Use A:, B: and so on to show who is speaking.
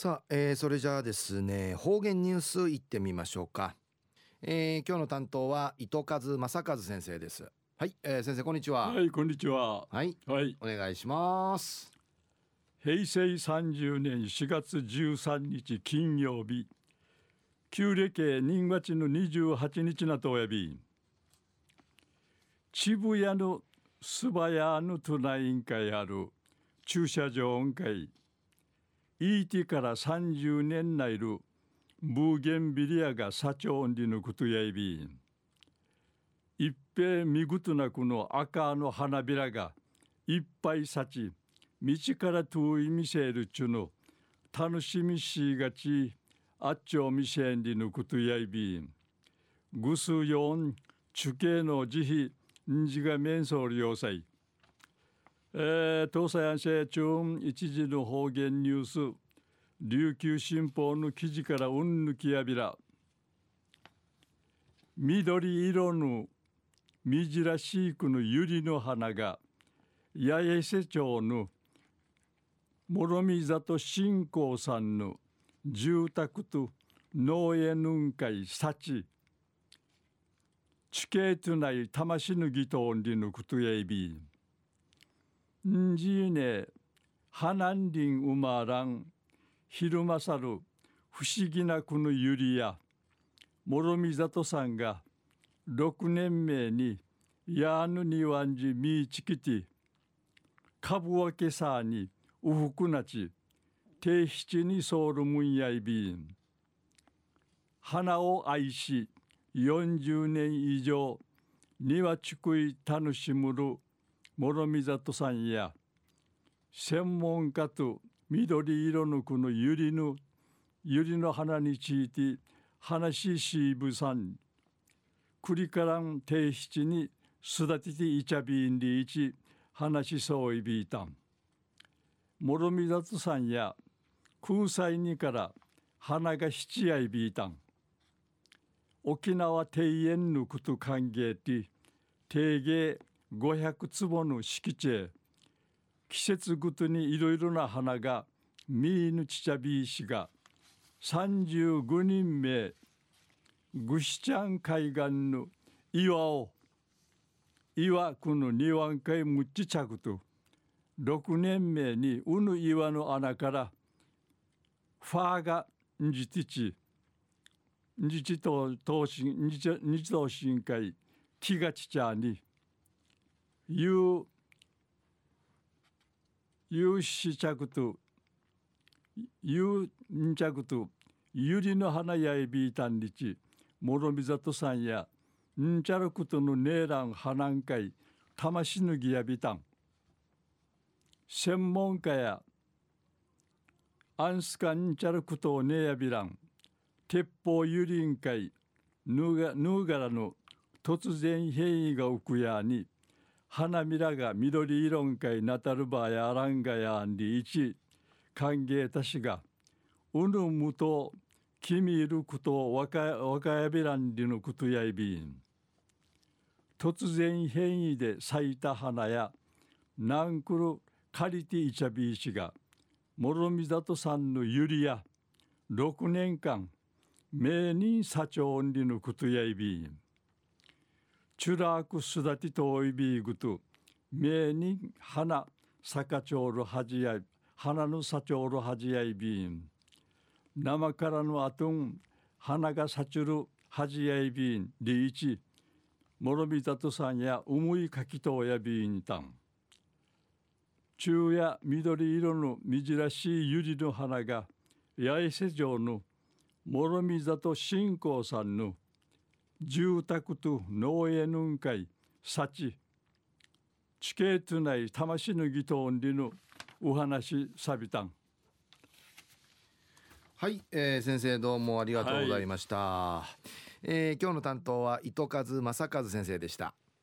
A: さあ、えー、それじゃあですね方言ニュースいってみましょうか、えー、今日の担当は糸数正和先生です。はい、えー、先生こんにちは。
B: はいこんにちは。
A: はいはい。お願いします。
B: 平成30年4月13日金曜日。旧暦人月の28日なとおやび。渋谷の素早の都内委員会ある駐車場音階 ET から30年内るブーゲンビリアが社長にのことやいびん。一平見事なこの赤の花びらがいっぱい咲ち道から遠い見せるちゅの楽しみしがちあっちょ見せんりのことやいびん。ぐすよん中継の慈悲んじが面相要塞えー、東西安社中一時の方言ニュース。琉球新報の記事からうんぬきやびら。緑色のみじらしいくのゆりの花が八重瀬町の諸見里信仰さんの住宅と農園雲海幸。地形とない魂のぎとんりのことやいび。んんじいね花んりんうまらん昼間さる不思議なこのゆりや諸見里さんが6年目にやぬにわんじみちきて株分けさにうふくなち定七にソウルムンやいびん花を愛し40年以上庭ちくい楽しむる諸見里さんや専門家と緑色のこのゆりのゆりの花について話しぶさん栗からん定七に育てていちゃびんりいち話しそういびいたん。諸見里さんや空彩にから花が七やいびいたん。沖縄庭園のこと歓迎て定芸500坪の敷地へ。季節ごとにいろいろな花が見いぬちちゃびいしが35人目。ぐしちゃん海岸の岩を岩くの庭海むっちちゃくと6年目にうぬ岩の穴からファーがんじてちんじちと東進んじちんじと深海気がちちゃに。ゆうゆうしちゃくとゆうんちゃくとゆりの花やいびいたんりちもろみざとさんやんちゃることのねえらんはなんかい魂ぬぎやびたん。専門家やアンスカンチャルクトネヤビラン鉄砲ユリン会ヌーガラの突然変異が浮くやに花びらが緑色んかいなたるばやあらんがやんりいち。歓迎たしがうぬむと君いることわかやびらんりのことやいびん。突然変異で咲いた花やナンクルカリティイチャビーチが諸見里さんのゆりや6年間名人社長にのことやいびん。チュラークスダティトイビーグと名人花坂町のはじやい花の社長のはじやいびん生からのあとん花がさちるはじやいびんリーチ諸見里さんや思いかきとやびんたん中や緑色のみじらしいゆりの花が八重瀬城の諸見里信仰さんの住宅と農園の会幸地形とない魂のぎとんりのお話さびたん。
A: はい、えー、先生どうもありがとうございました、はい、えー、今日の担当は糸数正和先生でした